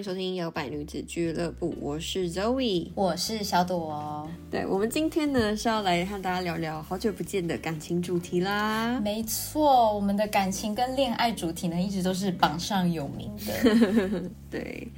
迎收听摇摆女子俱乐部，我是 Zoe。我是小朵。对，我们今天呢是要来和大家聊聊好久不见的感情主题啦。没错，我们的感情跟恋爱主题呢，一直都是榜上有名的。对，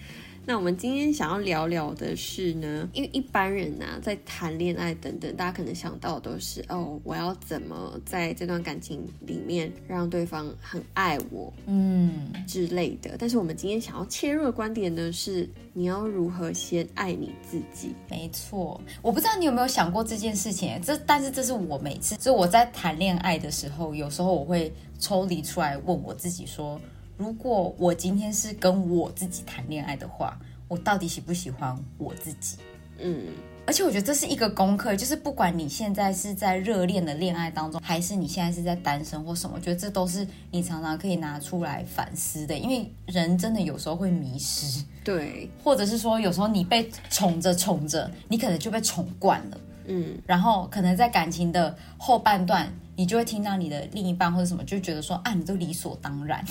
那我们今天想要聊聊的是呢，因为一般人呐、在谈恋爱等等，大家可能想到的都是哦，我要怎么在这段感情里面让对方很爱我嗯，之类的。但是我们今天想要切入的观点呢，是你要如何先爱你自己。没错。我不知道你有没有想过这件事情，这但是这是我每次，就我在谈恋爱的时候，有时候我会抽离出来问我自己说，如果我今天是跟我自己谈恋爱的话，我到底喜不喜欢我自己？嗯，而且我觉得这是一个功课，就是不管你现在是在热恋的恋爱当中，还是你现在是在单身或什么，我觉得这都是你常常可以拿出来反思的。因为人真的有时候会迷失，对，或者是说有时候你被宠着宠着，你可能就被宠惯了，嗯，然后可能在感情的后半段，你就会听到你的另一半或者什么，就觉得说啊，你都理所当然。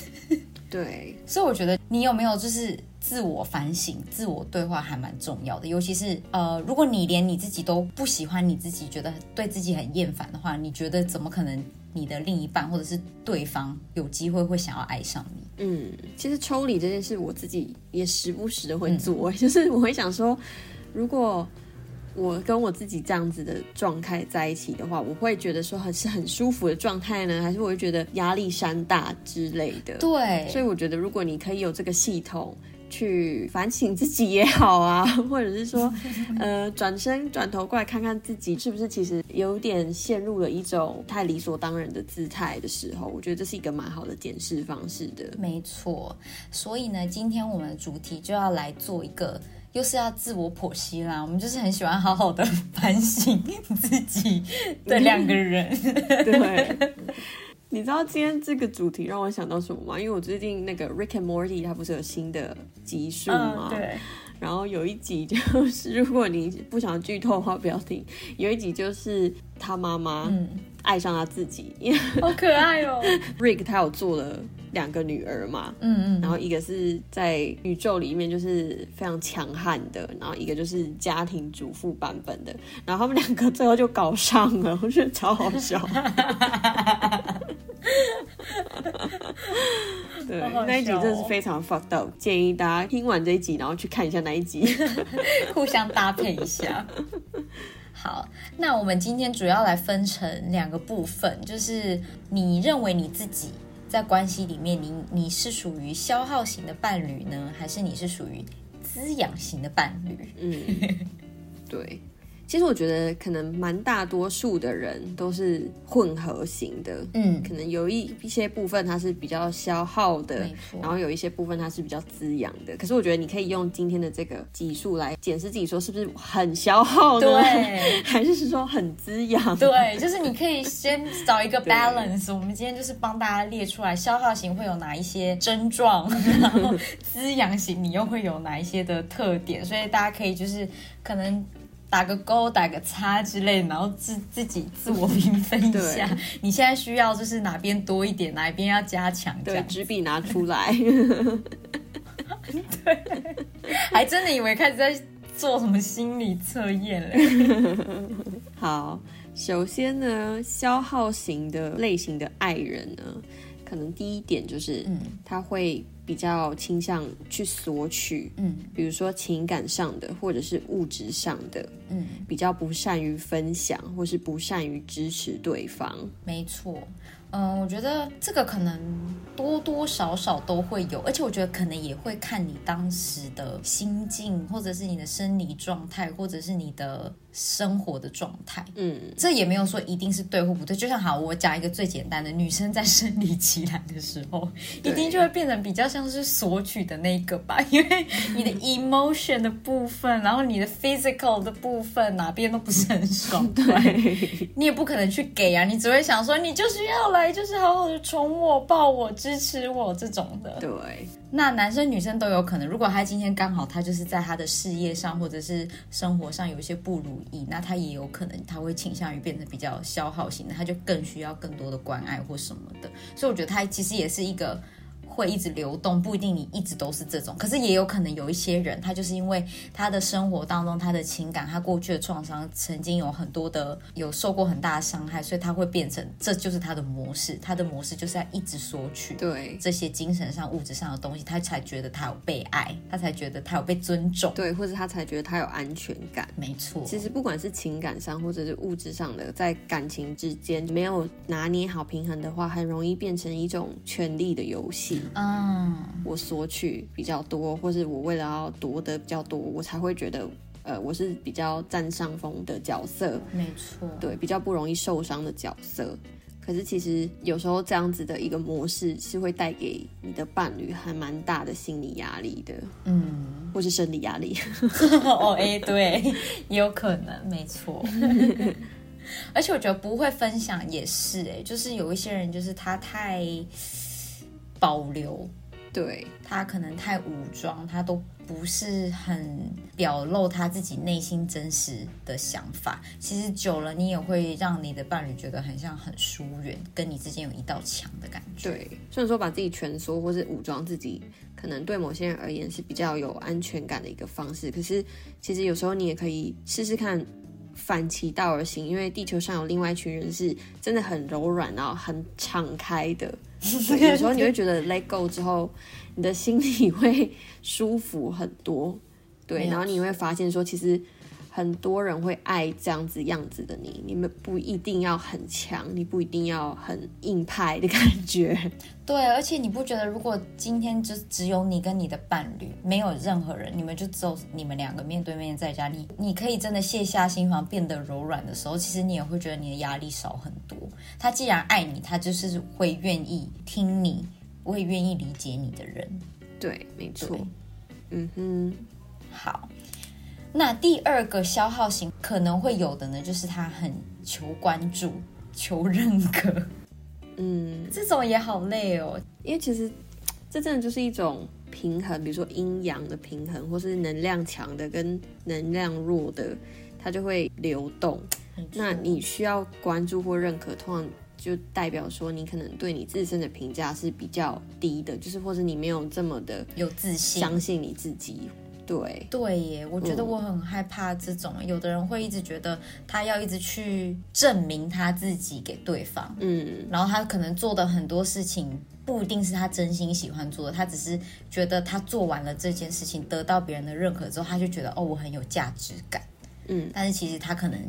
对，所以我觉得你有没有就是自我反省、自我对话还蛮重要的，尤其是呃，如果你连你自己都不喜欢你自己，觉得对自己很厌烦的话，你觉得怎么可能你的另一半或者是对方有机会会想要爱上你？嗯，其实抽离这件事，我自己也时不时的会做，就是我会想说，如果我跟我自己这样子的状态在一起的话，我会觉得说很是很舒服的状态呢，还是我会觉得压力山大之类的？对，所以我觉得，如果你可以有这个系统去反省自己也好啊，或者是说，呃，转身转头过来看看自己是不是其实有点陷入了一种太理所当然的姿态的时候，我觉得这是一个蛮好的检视方式的。没错，所以呢，今天我们的主题就要来做一个，又是要自我剖析啦。我们就是很喜欢好好的反省自己的两个人。对，你知道今天这个主题让我想到什么吗？因为我最近那个 Rick and Morty 它不是有新的集数吗？嗯，对，然后有一集就是，如果你不想剧透的话，不要听。有一集就是他妈妈嗯，爱上他自己，好可爱哦。Rick 他有做了两个女儿嘛，嗯嗯，然后一个是在宇宙里面就是非常强悍的，然后一个就是家庭主妇版本的，然后他们两个最后就搞上了，我觉得超好笑。对，那一集真的是非常 fucked up，建议大家听完这一集，然后去看一下那一集。互相搭配一下。好，那我们今天主要来分成两个部分，就是你认为你自己在关系里面，你你是属于消耗型的伴侣呢，还是你是属于滋养型的伴侣？嗯，对。其实我觉得可能蛮大多数的人都是混合型的，嗯，可能有一一些部分它是比较消耗的然后有一些部分它是比较滋养的。可是我觉得你可以用今天的这个集数来检视自己，说是不是很消耗呢？对 还是说很滋养？对，就是你可以先找一个 balance。我们今天就是帮大家列出来，消耗型会有哪一些症状，然后滋养型你又会有哪一些的特点，所以大家可以就是可能。打个勾，打个叉之类，然后自自己自我评分一下，你现在需要就是哪边多一点，哪一边要加强，这对，样纸笔拿出来。对。还真的以为开始在做什么心理测验嘞。好，首先呢，消耗型的类型的爱人呢，可能第一点就是，嗯。他会比较倾向去索取，嗯。比如说情感上的或者是物质上的，嗯，比较不善于分享，或是不善于支持对方。没错，嗯，我觉得这个可能多多少少都会有，而且我觉得可能也会看你当时的心境，或者是你的生理状态，或者是你的生活的状态。嗯，这也没有说一定是对或不对，就像好，我讲一个最简单的，女生在生理期来的时候，一定就会变成比较像像是索取的那个吧，因为你的 emotion 的部分，然后你的 physical 的部分哪边都不是很爽 快，你也不可能去给啊，你只会想说你就是要来，就是好好的宠我、抱我、支持我这种的。对，那男生女生都有可能，如果他今天刚好他就是在他的事业上或者是生活上有一些不如意，那他也有可能他会倾向于变得比较消耗型的，他就更需要更多的关爱或什么的。所以我觉得他其实也是一个。会一直流动，不一定你一直都是这种，可是也有可能有一些人，他就是因为他的生活当中，他的情感，他过去的创伤，曾经有很多的有受过很大的伤害，所以他会变成这就是他的模式，他的模式就是要一直索取，对。这些精神上、物质上的东西，他才觉得他有被爱，他才觉得他有被尊重，对，或者他才觉得他有安全感。没错，其实不管是情感上或者是物质上的，在感情之间没有拿捏好平衡的话，很容易变成一种权力的游戏。嗯，我索取比较多，或是我为了要夺得比较多，我才会觉得，呃，我是比较占上风的角色，没错，对，比较不容易受伤的角色。可是其实有时候这样子的一个模式是会带给你的伴侣还蛮大的心理压力的，嗯，或是生理压力。哦，哎，对，也有可能，没错。而且我觉得不会分享也是，哎，就是有一些人，就是他太。保留，对他可能太武装，他都不是很表露他自己内心真实的想法。其实久了，你也会让你的伴侣觉得很像很疏远，跟你之间有一道墙的感觉。对，虽然说把自己蜷缩或是武装自己，可能对某些人而言是比较有安全感的一个方式。可是，其实有时候你也可以试试看反其道而行，因为地球上有另外一群人是真的很柔软，然后很敞开的。有时候你会觉得 let go 之后，你的心里会舒服很多，对，然后你会发现说，其实很多人会爱这样子样子的你，你们不一定要很强，你不一定要很硬派的感觉，对，而且你不觉得，如果今天就只有你跟你的伴侣，没有任何人，你们就只有你们两个面对面在家，你你可以真的卸下心防，变得柔软的时候，其实你也会觉得你的压力少很多。他既然爱你，他就是会愿意听你，会愿意理解你的人。对，没错。嗯哼，好。那第二个消耗型可能会有的呢，就是他很求关注、求认可。嗯，这种也好累哦，因为其实这真的就是一种平衡，比如说阴阳的平衡，或是能量强的跟能量弱的，它就会流动。那你需要关注或认可，通常就代表说你可能对你自身的评价是比较低的，就是或者你没有这么的有自信，相信你自己。对对耶，我觉得我很害怕这种，有的人会一直觉得他要一直去证明他自己给对方，嗯，然后他可能做的很多事情不一定是他真心喜欢做的，他只是觉得他做完了这件事情，得到别人的认可之后，他就觉得哦，我很有价值感，嗯，但是其实他可能。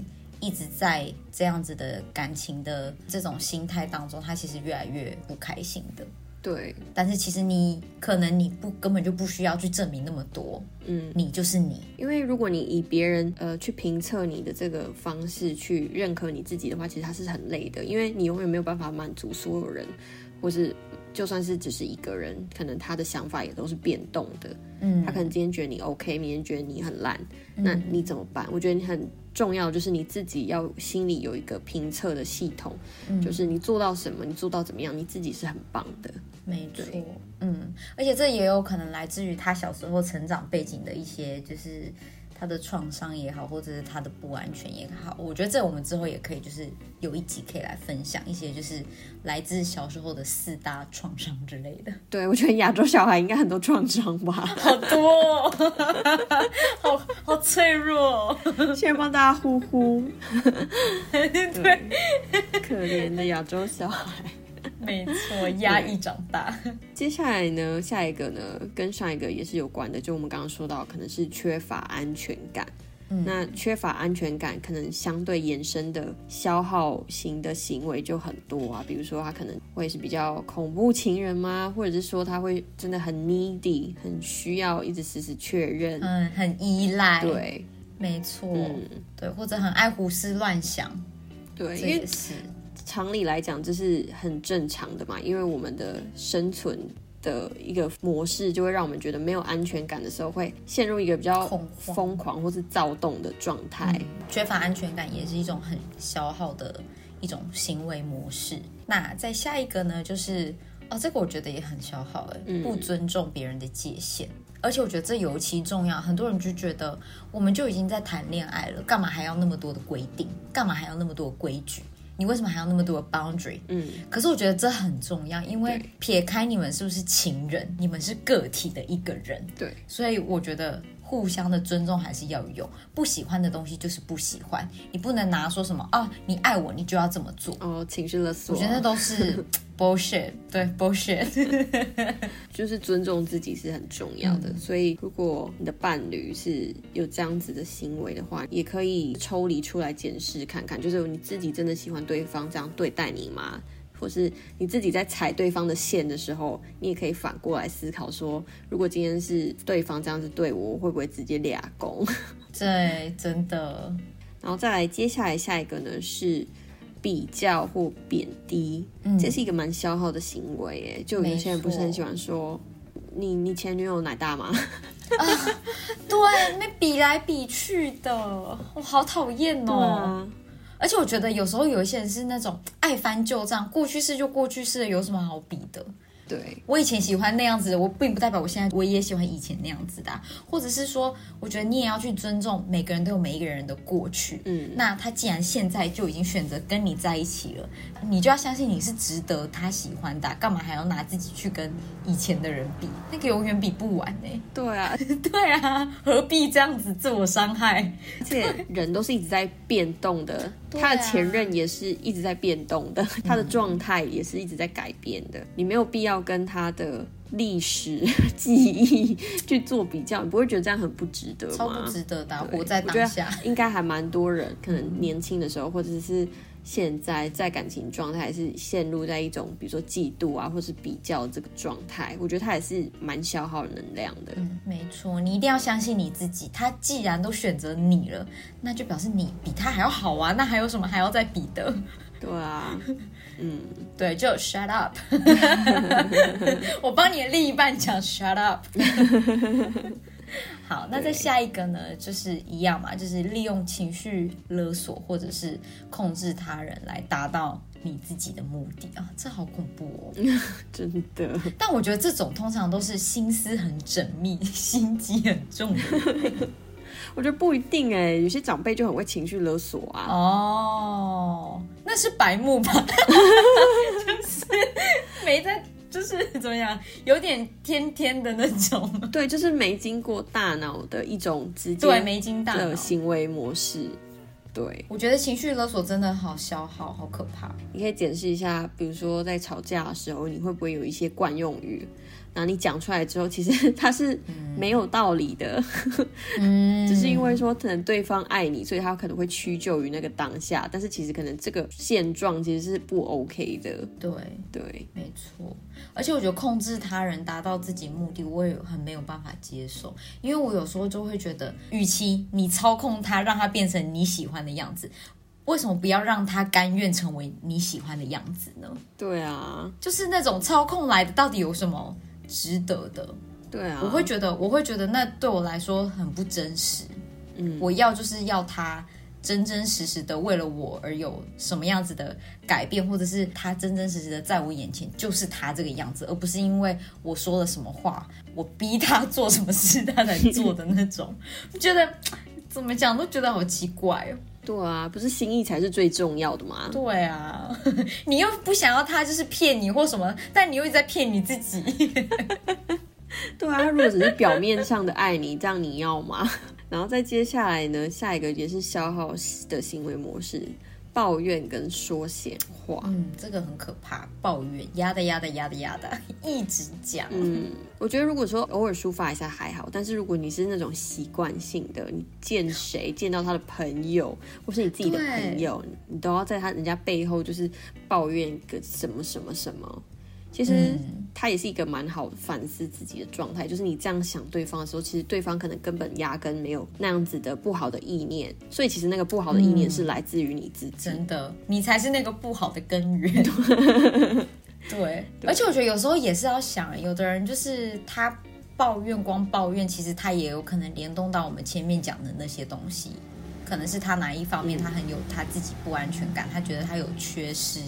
一直在这样子的感情的这种心态当中，他其实越来越不开心的。对，但是其实你可能你不根本就不需要去证明那么多，嗯，你就是你。因为如果你以别人呃去评测你的这个方式去认可你自己的话，其实他是很累的，因为你永远没有办法满足所有人，或是就算是只是一个人，可能他的想法也都是变动的。嗯，他可能今天觉得你 OK，明天觉得你很烂，那你怎么办？我觉得你很。重要就是你自己要心里有一个评测的系统，就是你做到什么，你做到怎么样，你自己是很棒的。没错，嗯，而且这也有可能来自于他小时候成长背景的一些，就是。他的创伤也好，或者是他的不安全也好，我觉得这我们之后也可以，就是有一集可以来分享一些，就是来自小时候的四大创伤之类的。对，我觉得亚洲小孩应该很多创伤吧，好多，好好脆弱。先帮大家呼呼，对，可怜的亚洲小孩。没错，压抑长大。接下来呢，下一个呢，跟上一个也是有关的，就我们刚刚说到，可能是缺乏安全感。那缺乏安全感，可能相对延伸的消耗型的行为就很多啊。比如说，他可能会是比较恐怖情人吗？或者是说，他会真的很 needy，很需要一直时时确认，嗯，很依赖。对，没错，嗯对，或者很爱胡思乱想。对，这也是。常理来讲，这是很正常的嘛，因为我们的生存的一个模式，就会让我们觉得没有安全感的时候，会陷入一个比较恐慌疯狂或是躁动的状态。缺乏安全感也是一种很消耗的一种行为模式。那再下一个呢，就是哦，这个我觉得也很消耗哎，不尊重别人的界限。而且我觉得这尤其重要，很多人就觉得我们就已经在谈恋爱了，干嘛还要那么多的规定？干嘛还要那么多规矩？你为什么还要那么多的 boundary？嗯，可是我觉得这很重要，因为撇开你们是不是情人，你们是个体的一个人，对，所以我觉得互相的尊重还是要有。不喜欢的东西就是不喜欢，你不能拿说什么啊，你爱我你就要这么做。哦，情绪勒索，我觉得那都是 bullshit，对 bullshit。就是尊重自己是很重要的。所以，如果你的伴侣是有这样子的行为的话，也可以抽离出来检视看看，就是你自己真的喜欢对方这样对待你吗？或是你自己在踩对方的线的时候，你也可以反过来思考说，如果今天是对方这样子对我，我会不会直接俩攻？对，真的，然后再来，接下来下一个呢是比较或贬低，嗯这是一个蛮消耗的行为耶。就有些人不是很喜欢说，你你前女友奶大吗？对，那比来比去的，我好讨厌哦。啊，而且我觉得有时候有一些人是那种爱翻旧账，过去式就过去式了，有什么好比的？对，我以前喜欢那样子的，我并不代表我现在我也喜欢以前那样子的啊、或者是说，我觉得你也要去尊重每个人都有每一个人的过去。嗯，那他既然现在就已经选择跟你在一起了，你就要相信你是值得他喜欢的啊、干嘛还要拿自己去跟以前的人比？那个永远比不完呢、对啊，对啊，何必这样子自我伤害？而且人都是一直在变动的，他的前任也是一直在变动的，他的状态也是一直在改变的。你没有必要跟他的历史记忆去做比较，你不会觉得这样很不值得吗？超不值得的活在当下。应该还蛮多人，可能年轻的时候，或者是现在在感情状态是陷入在一种比如说嫉妒啊，或是比较这个状态，我觉得他也是蛮消耗能量的。嗯，没错，你一定要相信你自己。他既然都选择你了，那就表示你比他还要好啊！那还有什么还要再比的？对啊，嗯，对，就 shut up。我帮你的另一半讲 shut up。好，那再下一个呢，就是一样嘛，就是利用情绪勒索或者是控制他人来达到你自己的目的啊，这好恐怖哦。真的，但我觉得这种通常都是心思很缜密、心机很重的我觉得不一定哎，有些长辈就很会情绪勒索啊。哦，那是白目吧？就是没在，就是 怎么样，有点天天的那种，对，就是没经过大脑的一种直接对，没经大脑的。行为模式。对，我觉得情绪勒索真的好消耗，好可怕。你可以检视一下，比如说在吵架的时候，你会不会有一些惯用语？然后你讲出来之后，其实 它是没有道理的，嗯，只是因为说可能对方爱你，所以他可能会屈就于那个当下，但是其实可能这个现状其实是不 OK 的。对，对，没错。而且我觉得控制他人达到自己目的，我也很没有办法接受，因为我有时候就会觉得，与其你操控他，让他变成你喜欢的样子。为什么不要让他甘愿成为你喜欢的样子呢？对啊，就是那种操控来的，到底有什么值得的？对啊，我会觉得，我会觉得那对我来说很不真实。嗯，我要就是要他真真实实的为了我而有什么样子的改变，或者是他真真实实的在我眼前就是他这个样子，而不是因为我说了什么话，我逼他做什么事他才做的那种。我觉得怎么讲都觉得好奇怪哦。对啊，不是心意才是最重要的吗？对啊，你又不想要他就是骗你或什么，但你又一直在骗你自己。对啊，如果只是表面上的爱你，这样你要吗？然后再接下来呢，下一个也是消耗的行为模式，抱怨跟说闲话。嗯，这个很可怕，抱怨压的压的压的压的，一直讲。嗯，我觉得如果说偶尔抒发一下还好，但是如果你是那种习惯性的，你见谁见到他的朋友，或是你自己的朋友，你都要在他人家背后就是抱怨个什么什么什么。其实嗯他也是一个蛮好反思自己的状态，就是你这样想对方的时候，其实对方可能根本压根没有那样子的不好的意念，所以其实那个不好的意念是来自于你自己。真的，你才是那个不好的根源。对，而且我觉得有时候也是要想，有的人就是他抱怨光抱怨，其实他也有可能联动到我们前面讲的那些东西，可能是他哪一方面他很有他自己不安全感，他觉得他有缺失，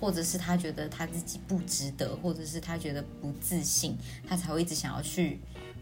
或者是他觉得他自己不值得，或者是他觉得不自信，他才会一直想要去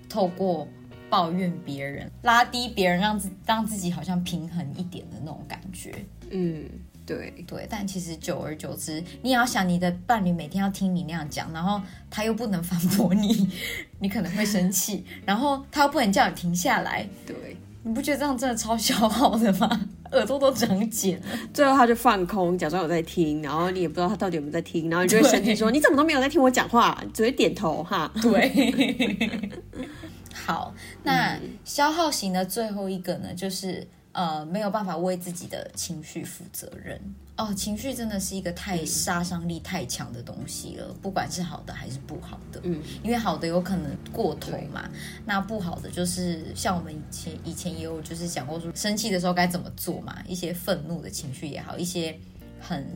透过抱怨别人，拉低别人，让自让自己好像平衡一点的那种感觉。嗯，对，对，但其实久而久之，你也要想你的伴侣每天要听你那样讲，然后他又不能反驳你，你可能会生气，然后他又不能叫你停下来，对，你不觉得这样真的超消耗的吗？耳朵都长茧了。最后他就放空，假装有在听，然后你也不知道他到底有没有在听，然后你就会生气说：“你怎么都没有在听我讲话，只会点头哈。对，好，那消耗型的最后一个呢，就是呃没有办法为自己的情绪负责任哦。情绪真的是一个太杀伤力太强的东西了，不管是好的还是不好的，嗯，因为好的有可能过头嘛，那不好的就是像我们以前以前也有就是讲过说，生气的时候该怎么做嘛，一些愤怒的情绪也好，一些很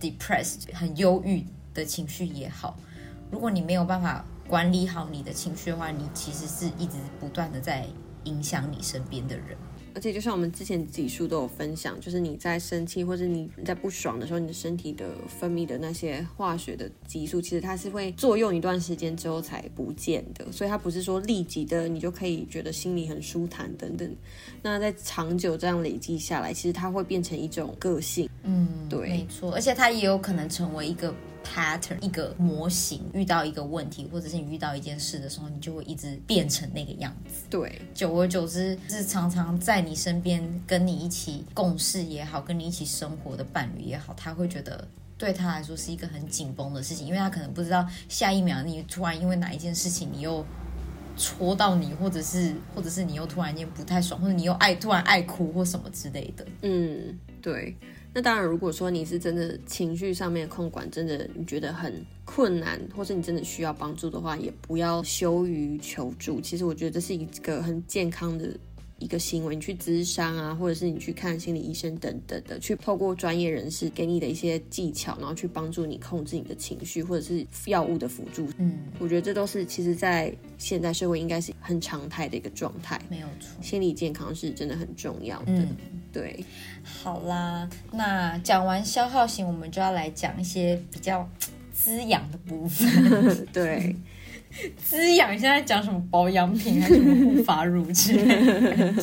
depressed 很忧郁的情绪也好，如果你没有办法管理好你的情绪的话，你其实是一直不断的在影响你身边的人。而且就像我们之前几书都有分享，就是你在生气或者你在不爽的时候，你的身体的分泌的那些化学的激素，其实它是会作用一段时间之后才不见的，所以它不是说立即的你就可以觉得心里很舒坦等等。那在长久这样累积下来，其实它会变成一种个性。嗯，对没错，而且它也有可能成为一个 pattern，一个模型。遇到一个问题，或者是你遇到一件事的时候，你就会一直变成那个样子。对，久而久之，是常常在你身边跟你一起共事也好，跟你一起生活的伴侣也好，他会觉得对他来说是一个很紧绷的事情，因为他可能不知道下一秒你突然因为哪一件事情你又戳到你，或者是或者是你又突然间不太爽，或者你又爱突然爱哭或什么之类的。嗯，对。那当然，如果说你是真的情绪上面控管真的你觉得很困难，或是你真的需要帮助的话，也不要羞于求助。其实我觉得这是一个很健康的一个行为，你去咨商啊，或者是你去看心理医生等等的，去透过专业人士给你的一些技巧，然后去帮助你控制你的情绪，或者是药物的辅助。嗯，我觉得这都是其实，在现代社会应该是很常态的一个状态。没有错。心理健康是真的很重要的。嗯，对，好啦，那讲完消耗型，我们就要来讲一些比较滋养的部分。对，滋养现在讲什么保养品还是什么护发乳之类的。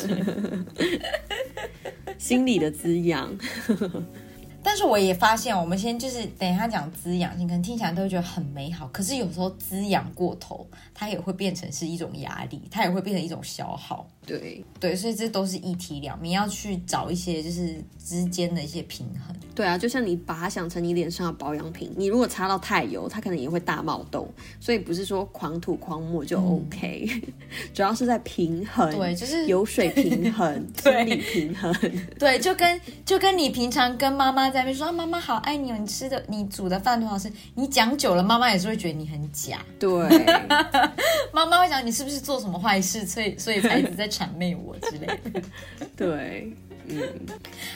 心理的滋养。但是我也发现，我们先就是等一下讲滋养性，可能听起来都会觉得很美好，可是有时候滋养过头，它也会变成是一种压力，它也会变成一种消耗。对对，所以这都是一体两面，要去找一些就是之间的一些平衡。对啊，就像你把它想成你脸上的保养品，你如果擦到太油，它可能也会大冒痘。所以不是说狂涂狂抹就 OK，主要是在平衡，对就是油水平衡、对心理平衡。对，就跟就跟你平常跟妈妈在那边说、啊、妈妈好爱你哦，你吃的你煮的饭多好吃，你讲久了，妈妈也是会觉得你很假。对，妈妈会讲你是不是做什么坏事，所以所以才一直在谄媚我之类的。对，嗯，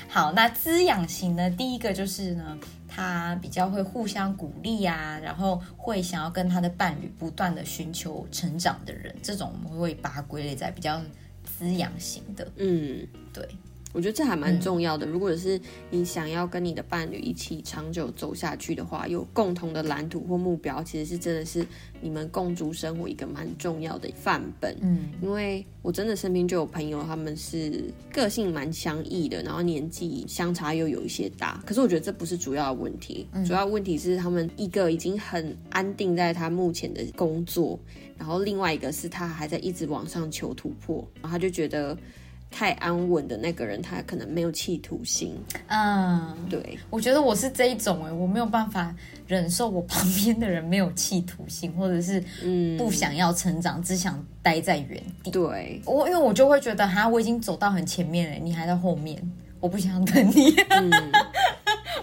好，那滋养型呢？第一个就是呢，他比较会互相鼓励啊，然后会想要跟他的伴侣不断的寻求成长的人，这种我们会把它归类在比较滋养型的。嗯，对，我觉得这还蛮重要的。如果是你想要跟你的伴侣一起长久走下去的话，有共同的蓝图或目标，其实是真的是你们共筑生活一个蛮重要的范本。嗯，因为我真的身边就有朋友，他们是个性蛮相异的，然后年纪相差又有一些大。可是我觉得这不是主要的问题，主要问题是他们一个已经很安定在他目前的工作，然后另外一个是他还在一直往上求突破，然后他就觉得太安稳的那个人，他可能没有企图心。嗯，对，我觉得我是这一种哎，我没有办法忍受我旁边的人没有企图心，或者是嗯，不想要成长，只想待在原地。对，我因为我就会觉得，哈，我已经走到很前面了，你还在后面，我不想等你。嗯，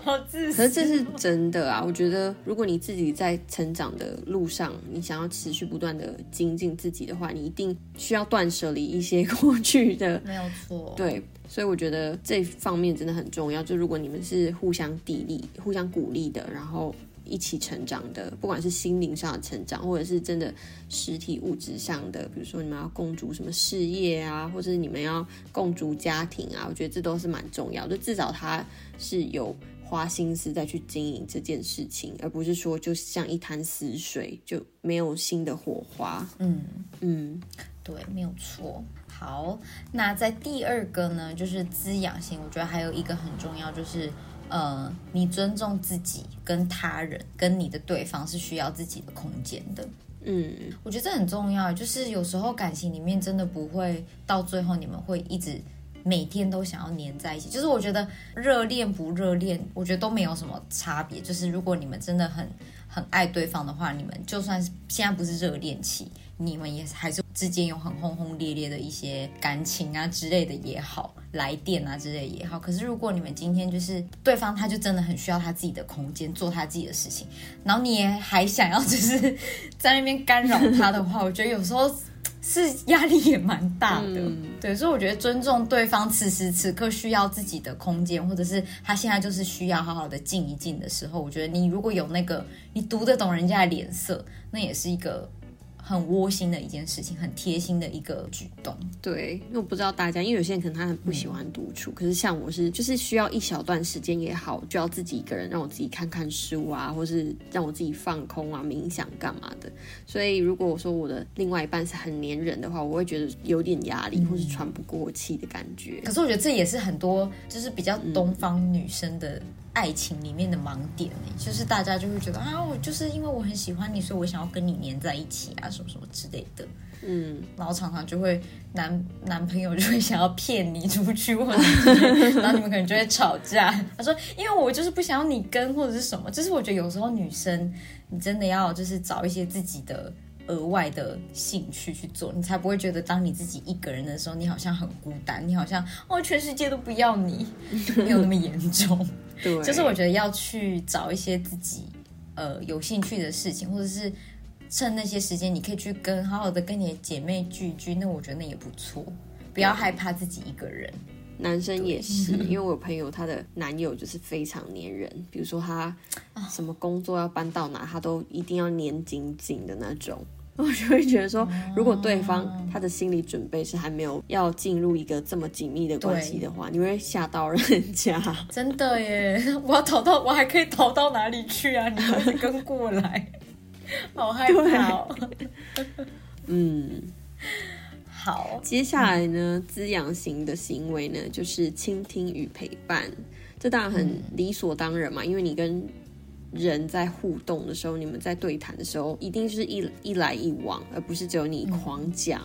好自私。可是这是真的啊！我觉得，如果你自己在成长的路上，你想要持续不断的精进自己的话，你一定需要断舍离一些过去的。没有错。对，所以我觉得这方面真的很重要。就如果你们是互相砥砺、互相鼓励的，然后。一起成长的，不管是心灵上的成长，或者是真的实体物质上的，比如说你们要共筑什么事业啊，或者是你们要共筑家庭啊，我觉得这都是蛮重要的。至少他是有花心思再去经营这件事情，而不是说就像一潭死水，就没有新的火花。嗯嗯，对，没有错。好，那在第二个呢，就是滋养性，我觉得还有一个很重要，就是。呃，你尊重自己跟他人，跟你的对方是需要自己的空间的。嗯，我觉得这很重要。就是有时候感情里面真的不会到最后，你们会一直每天都想要黏在一起。就是我觉得热恋不热恋，我觉得都没有什么差别。就是如果你们真的很很爱对方的话，你们就算是现在不是热恋期。你们也还是之间有很轰轰烈烈的一些感情啊之类的也好，来电啊之类也好。可是如果你们今天就是对方，他就真的很需要他自己的空间，做他自己的事情，然后你也还想要就是在那边干扰他的话，我觉得有时候是压力也蛮大的。对，所以我觉得尊重对方此时此刻需要自己的空间，或者是他现在就是需要好好的静一静的时候，我觉得你如果有那个你读得懂人家的脸色，那也是一个。很窝心的一件事情，很贴心的一个举动。对，因为我不知道大家，因为有些人可能他很不喜欢独处，可是像我是，就是需要一小段时间也好，就要自己一个人，让我自己看看书啊，或是让我自己放空啊、冥想干嘛的。所以如果我说我的另外一半是很黏人的话，我会觉得有点压力，或是喘不过气的感觉。可是我觉得这也是很多就是比较东方女生的。爱情里面的盲点就是大家就会觉得啊，我就是因为我很喜欢你，所以我想要跟你黏在一起啊，什么什么之类的。嗯，然后常常就会男男朋友就会想要骗你出去，或者 然后你们可能就会吵架。他说，因为我就是不想要你跟或者是什么，就是我觉得有时候女生你真的要就是找一些自己的。额外的兴趣去做，你才不会觉得当你自己一个人的时候，你好像很孤单，你好像哦，全世界都不要你，没有那么严重。对，就是我觉得要去找一些自己呃有兴趣的事情，或者是趁那些时间，你可以去跟好好的跟你的姐妹聚聚，那我觉得那也不错。不要害怕自己一个人，男生也是，因为 我有朋友，他的男友就是非常黏人，比如说他什么工作要搬到哪，他都一定要黏紧紧的那种。我就会觉得说，如果对方他的心理准备是还没有要进入一个这么紧密的关系的话，你会吓到人家。真的耶！我要逃到，我还可以逃到哪里去啊？你跟过来，好害怕。嗯，好。接下来呢，滋养型的行为呢，就是倾听与陪伴。这当然很理所当然嘛，因为你跟。人在互动的时候，你们在对谈的时候，一定是一一来一往，而不是只有你狂讲、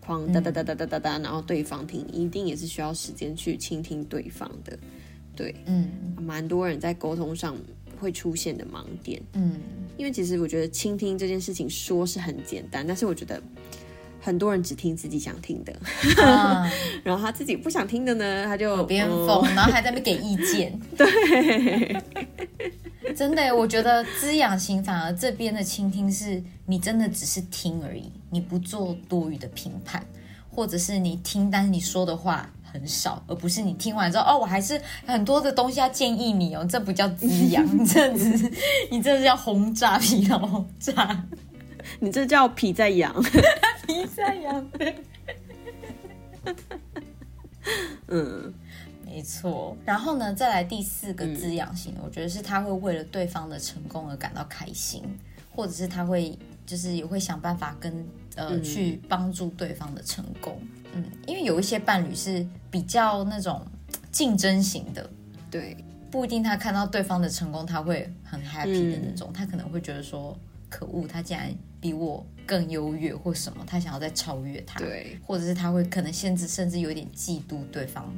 狂哒哒哒哒哒哒哒，然后对方听，一定也是需要时间去倾听对方的。对，嗯，蛮多人在沟通上会出现的盲点。嗯，因为其实我觉得倾听这件事情说是很简单，但是我觉得很多人只听自己想听的，然后他自己不想听的呢，他就边疯，然后还在那边给意见。对。真的，我觉得滋养型反而这边的倾听是你真的只是听而已，你不做多余的评判，或者是你听，但是你说的话很少，而不是你听完之后哦，我还是很多的东西要建议你哦，这不叫滋养，这只你这是叫轰炸，疲劳轰炸，你这叫皮在痒，皮在痒，嗯。没错，然后呢，再来第四个滋养型，我觉得是他会为了对方的成功而感到开心，或者是他会就是也会想办法跟呃去帮助对方的成功。嗯，因为有一些伴侣是比较那种竞争型的，对，不一定他看到对方的成功他会很 happy 的那种，他可能会觉得说可恶，他竟然比我更优越或什么，他想要再超越他，对，或者是他会可能甚至甚至有点嫉妒对方。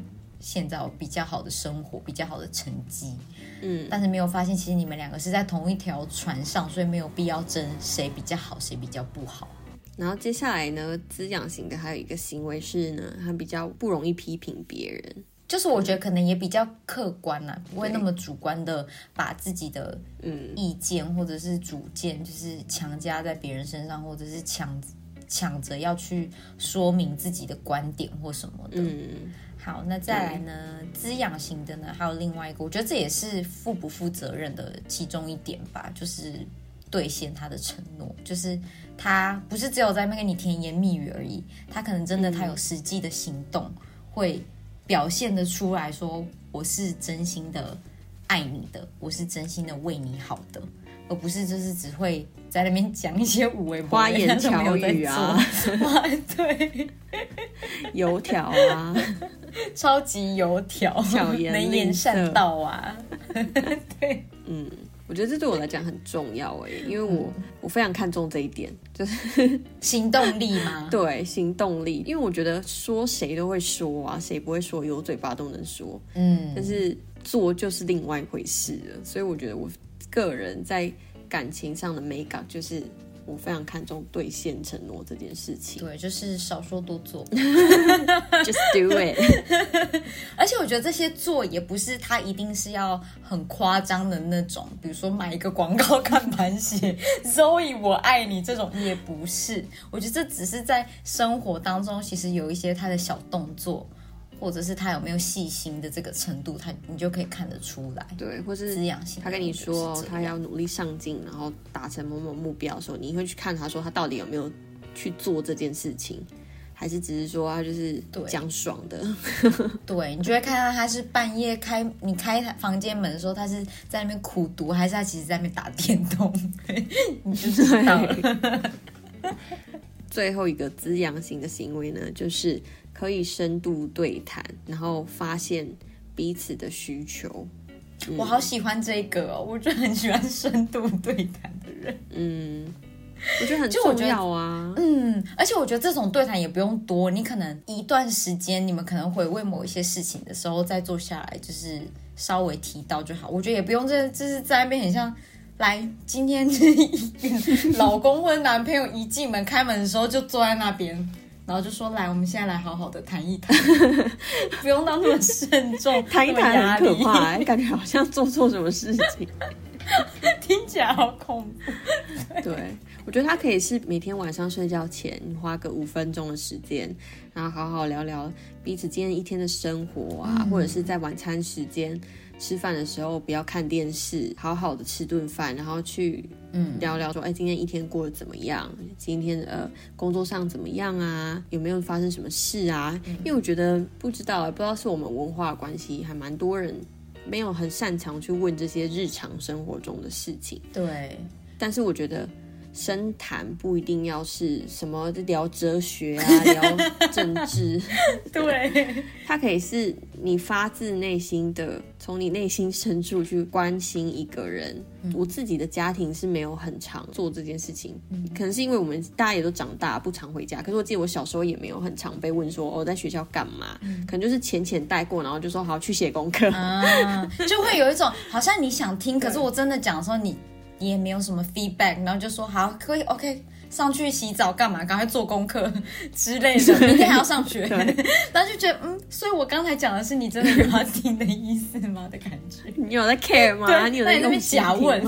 现在比较好的生活，比较好的成绩，嗯，但是没有发现，其实你们两个是在同一条船上，所以没有必要争谁比较好，谁比较不好。然后接下来呢，滋养型的还有一个行为是呢，他比较不容易批评别人，就是我觉得可能也比较客观啦，不会那么主观的把自己的嗯。意见或者是主见，就是强加在别人身上，或者是抢抢着要去说明自己的观点或什么的。嗯，好，那再来呢？滋养型的呢，还有另外一个，我觉得这也是负不负责任的其中一点吧，就是兑现他的承诺，就是他不是只有在那边跟你甜言蜜语而已，他可能真的他有实际的行动，会表现的出来说我是真心的爱你的，我是真心的为你好的。而不是就是只会在那边讲一些五维花言巧语啊，哇，对，油条啊，超级油条，巧言能言善道啊，对，嗯，我觉得这对我来讲很重要哎，因为我我非常看重这一点，就是行动力嘛，对，行动力，因为我觉得说谁都会说啊，谁不会说，有嘴巴都能说，嗯，但是做就是另外一回事了，所以我觉得我。个人在感情上的美感，就是我非常看重兑现承诺这件事情。对，就是少说多做，just do it。而且我觉得这些做也不是他一定是要很夸张的那种，比如说买一个广告看板写 “Zoe 我爱你”这种也不是。我觉得这只是在生活当中，其实有一些他的小动作。或者是他有没有细心的这个程度，他你就可以看得出来。对，或是滋养性。他跟你说他要努力上进，然后达成某某目标的时候，你会去看他说他到底有没有去做这件事情，还是只是说他就是讲爽的？对，你就会看到他是半夜开你开房间门的时候，他是在那边苦读，还是他其实在那边打电动？你就知道了。最后一个滋养型的行为呢，就是可以深度对谈，然后发现彼此的需求。我好喜欢这个哦，我就很喜欢深度对谈的人。嗯，我觉得很重要啊。嗯，而且我觉得这种对谈也不用多，你可能一段时间，你们可能回味某一些事情的时候，再坐下来，就是稍微提到就好。我觉得也不用这，就是在那边很像。来，今天老公或者男朋友一进门开门的时候就坐在那边，然后就说：“来，我们现在来好好的谈一谈，不用当那么慎重，谈一谈很可怕，感觉好像做错什么事情，听起来好恐怖。”对，我觉得他可以是每天晚上睡觉前花个五分钟的时间，然后好好聊聊彼此今天一天的生活啊，或者是在晚餐时间。吃饭的时候不要看电视，好好的吃顿饭，然后去嗯聊聊说，哎，今天一天过得怎么样？今天呃工作上怎么样啊？有没有发生什么事啊？因为我觉得不知道，不知道是我们文化关系，还蛮多人没有很擅长去问这些日常生活中的事情。对，但是我觉得。深谈不一定要是什么聊哲学啊，聊政治，对，它可以是你发自内心的，从你内心深处去关心一个人。我自己的家庭是没有很常做这件事情，可能是因为我们大家也都长大，不常回家。可是我记得我小时候也没有很常被问说哦在学校干嘛，可能就是浅浅带过，然后就说好去写功课，就会有一种好像你想听，可是我真的讲说你。也没有什么 feedback，然后就说好可以 OK，上去洗澡干嘛？赶快做功课 之类的，明天还要上学，然后 就觉得嗯，所以我刚才讲的是你真的有要听的意思吗？的感觉，你有在 care 吗？你有在那边假问，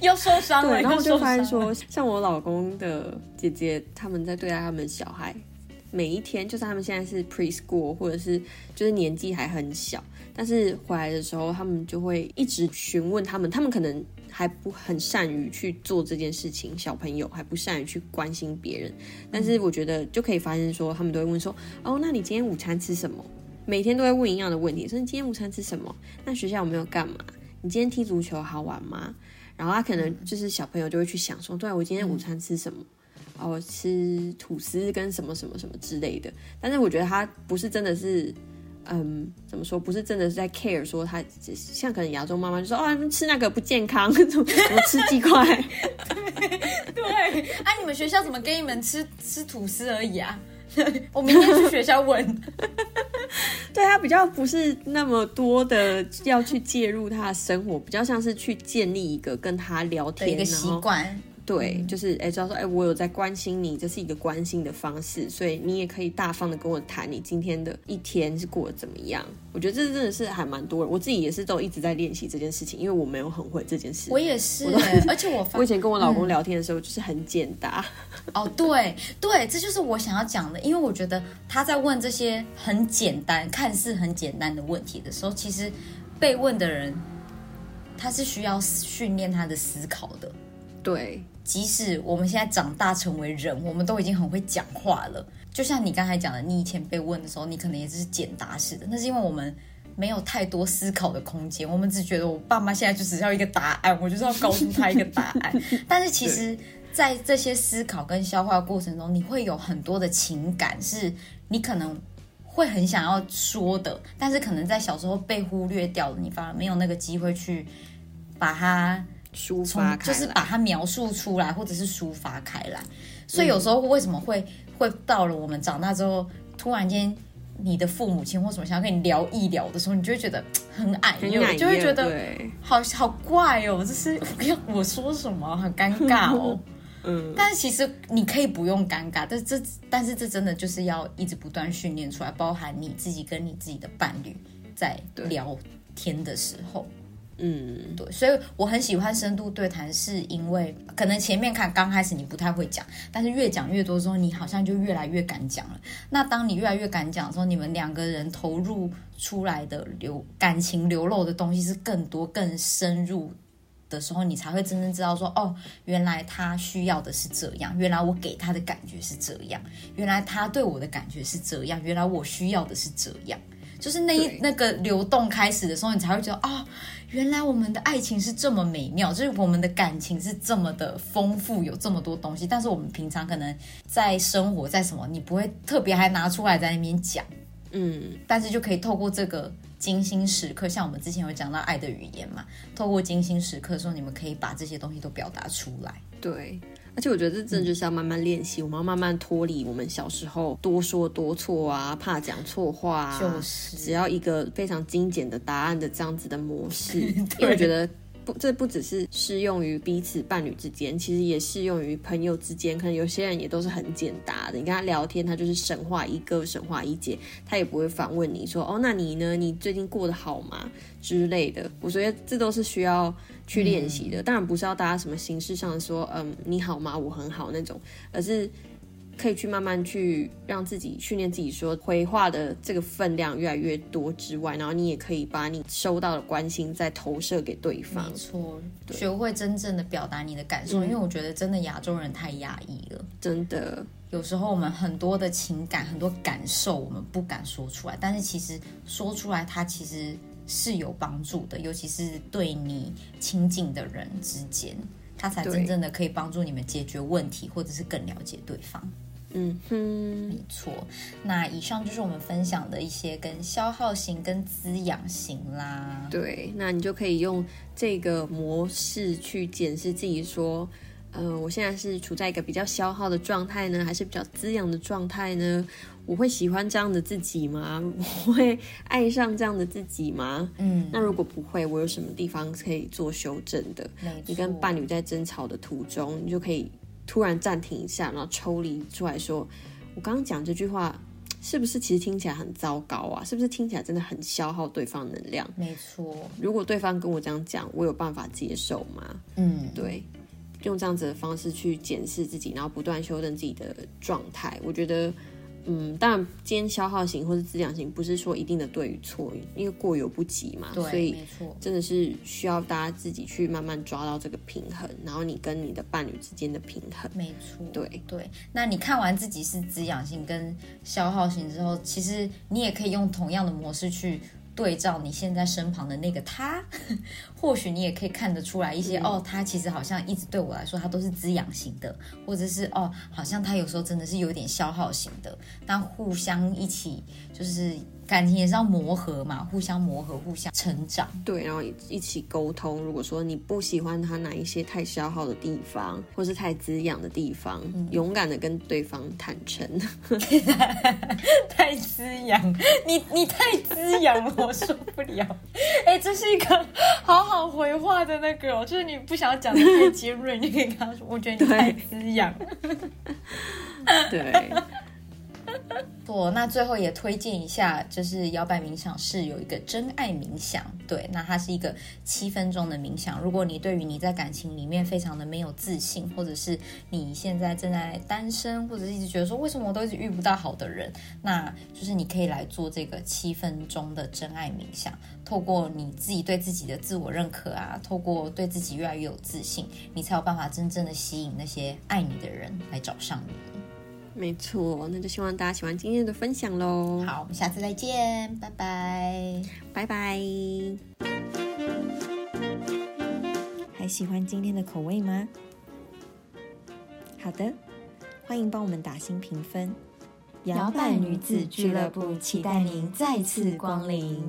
又受伤了，然后就发现说，像我老公的姐姐，他们在对待他们小孩，每一天，就算他们现在是 preschool，或者是就是年纪还很小。但是回来的时候，他们就会一直询问他们，他们可能还不很善于去做这件事情，小朋友还不善于去关心别人。但是我觉得就可以发现说，他们都会问说：“哦，那你今天午餐吃什么？”每天都会问一样的问题，说：“你今天午餐吃什么？那学校有没有干嘛？你今天踢足球好玩吗？”然后他可能就是小朋友就会去想说：“对我今天午餐吃什么？哦，吃吐司跟什么什么什么之类的。”但是我觉得他不是真的是。嗯，怎么说？不是真的是在 care 说他，像可能亚洲妈妈就说哦，吃那个不健康，怎么吃鸡块？对对，啊，你们学校怎么给你们吃吃吐司而已啊？我明天去学校问。对他比较不是那么多的要去介入他的生活，比较像是去建立一个跟他聊天的一个习惯。对，就是哎，知道说哎，我有在关心你，这是一个关心的方式，所以你也可以大方的跟我谈你今天的一天是过得怎么样。我觉得这真的是还蛮多，我自己也是都一直在练习这件事情，因为我没有很会这件事。我也是，而且我我以前跟我老公聊天的时候就是很简单。哦，对对，这就是我想要讲的，因为我觉得他在问这些很简单、看似很简单的问题的时候，其实被问的人他是需要训练他的思考的。对，即使我们现在长大成为人，我们都已经很会讲话了。就像你刚才讲的，你以前被问的时候，你可能也只是简答式的，那是因为我们没有太多思考的空间，我们只觉得我爸妈现在就只要一个答案，我就是要告诉他一个答案。但是其实，在这些思考跟消化过程中，你会有很多的情感，是你可能会很想要说的，但是可能在小时候被忽略掉了，你反而没有那个机会去把它。抒发就是把它描述出来，或者是抒发开来。所以有时候为什么会会到了我们长大之后，突然间你的父母亲或什么想要跟你聊一聊的时候，你就会觉得 很矮，就会觉得好好怪哦，这是 要我说什么，很尴尬哦。嗯，但是其实你可以不用尴尬，但这但是这真的就是要一直不断训练出来，包含你自己跟你自己的伴侣在聊天的时候。嗯，对，所以我很喜欢深度对谈，是因为可能前面看刚开始你不太会讲，但是越讲越多之后，你好像就越来越敢讲了。那当你越来越敢讲的时候，你们两个人投入出来的流感情流露的东西是更多、更深入的时候，你才会真正知道说，哦，原来他需要的是这样，原来我给他的感觉是这样，原来他对我的感觉是这样，原来我需要的是这样。就是那一那个流动开始的时候，你才会觉得啊，原来我们的爱情是这么美妙，就是我们的感情是这么的丰富，有这么多东西。但是我们平常可能在生活在什么，你不会特别还拿出来在那边讲，嗯。但是就可以透过这个精心时刻，像我们之前有讲到爱的语言嘛，透过精心时刻的时候，你们可以把这些东西都表达出来。对。而且我觉得这真的就是要慢慢练习，我们要慢慢脱离我们小时候多说多错啊，怕讲错话啊，就是只要一个非常精简的答案的这样子的模式，因为我觉得。不，这不只是适用于彼此伴侣之间，其实也适用于朋友之间。可能有些人也都是很简答的，你跟他聊天，他就是神话一个，神话一节，他也不会反问你说：“哦，那你呢？你最近过得好吗？”之类的。我觉得这都是需要去练习的。当然不是要大家什么形式上说，嗯，你好吗？我很好那种，而是。可以去慢慢去让自己训练自己，说回话的这个分量越来越多之外，然后你也可以把你收到的关心再投射给对方。没错，学会真正的表达你的感受，因为我觉得真的亚洲人太压抑了，真的有时候我们很多的情感、很多感受我们不敢说出来，但是其实说出来它其实是有帮助的，尤其是对你亲近的人之间。他才真正的可以帮助你们解决问题，或者是更了解对方。嗯哼，没错。那以上就是我们分享的一些跟消耗型跟滋养型啦。对，那你就可以用这个模式去检视自己，说，呃，我现在是处在一个比较消耗的状态呢，还是比较滋养的状态呢？我会喜欢这样的自己吗？我会爱上这样的自己吗？嗯，那如果不会，我有什么地方可以做修正的？你跟伴侣在争吵的途中，你就可以突然暂停一下，然后抽离出来说：“我刚刚讲这句话，是不是其实听起来很糟糕啊？是不是听起来真的很消耗对方能量？”没错。如果对方跟我这样讲，我有办法接受吗？嗯，对。用这样子的方式去检视自己，然后不断修正自己的状态，我觉得。嗯，当然，今天消耗型或是滋养型，不是说一定的对与错，因为过犹不及嘛。对，所以没错，真的是需要大家自己去慢慢抓到这个平衡，然后你跟你的伴侣之间的平衡。没错，对对。那你看完自己是滋养型跟消耗型之后，其实你也可以用同样的模式去。对照你现在身旁的那个他，或许你也可以看得出来一些哦，他其实好像一直对我来说，他都是滋养型的，或者是哦，好像他有时候真的是有点消耗型的。但互相一起就是。感情也是要磨合嘛，互相磨合，互相成长。对，然后一起沟通。如果说你不喜欢他哪一些太消耗的地方，或是太滋养的地方，勇敢的跟对方坦诚。太滋养，你你太滋养了，我受不了。哎，这是一个好好回话的那个，就是你不想要讲的太尖锐，你可以跟他说，我觉得你太滋养。对。不，那最后也推荐一下，就是摇摆冥想是有一个真爱冥想，对，那它是一个七分钟的冥想。如果你对于你在感情里面非常的没有自信，或者是你现在正在单身，或者是一直觉得说为什么我都一直遇不到好的人，那就是你可以来做这个七分钟的真爱冥想。透过你自己对自己的自我认可啊，透过对自己越来越有自信，你才有办法真正的吸引那些爱你的人来找上你。没错，那就希望大家喜欢今天的分享喽。好，我们下次再见，拜拜，拜拜。还喜欢今天的口味吗？好的，欢迎帮我们打新评分。摇摆女子俱乐部期待您再次光临。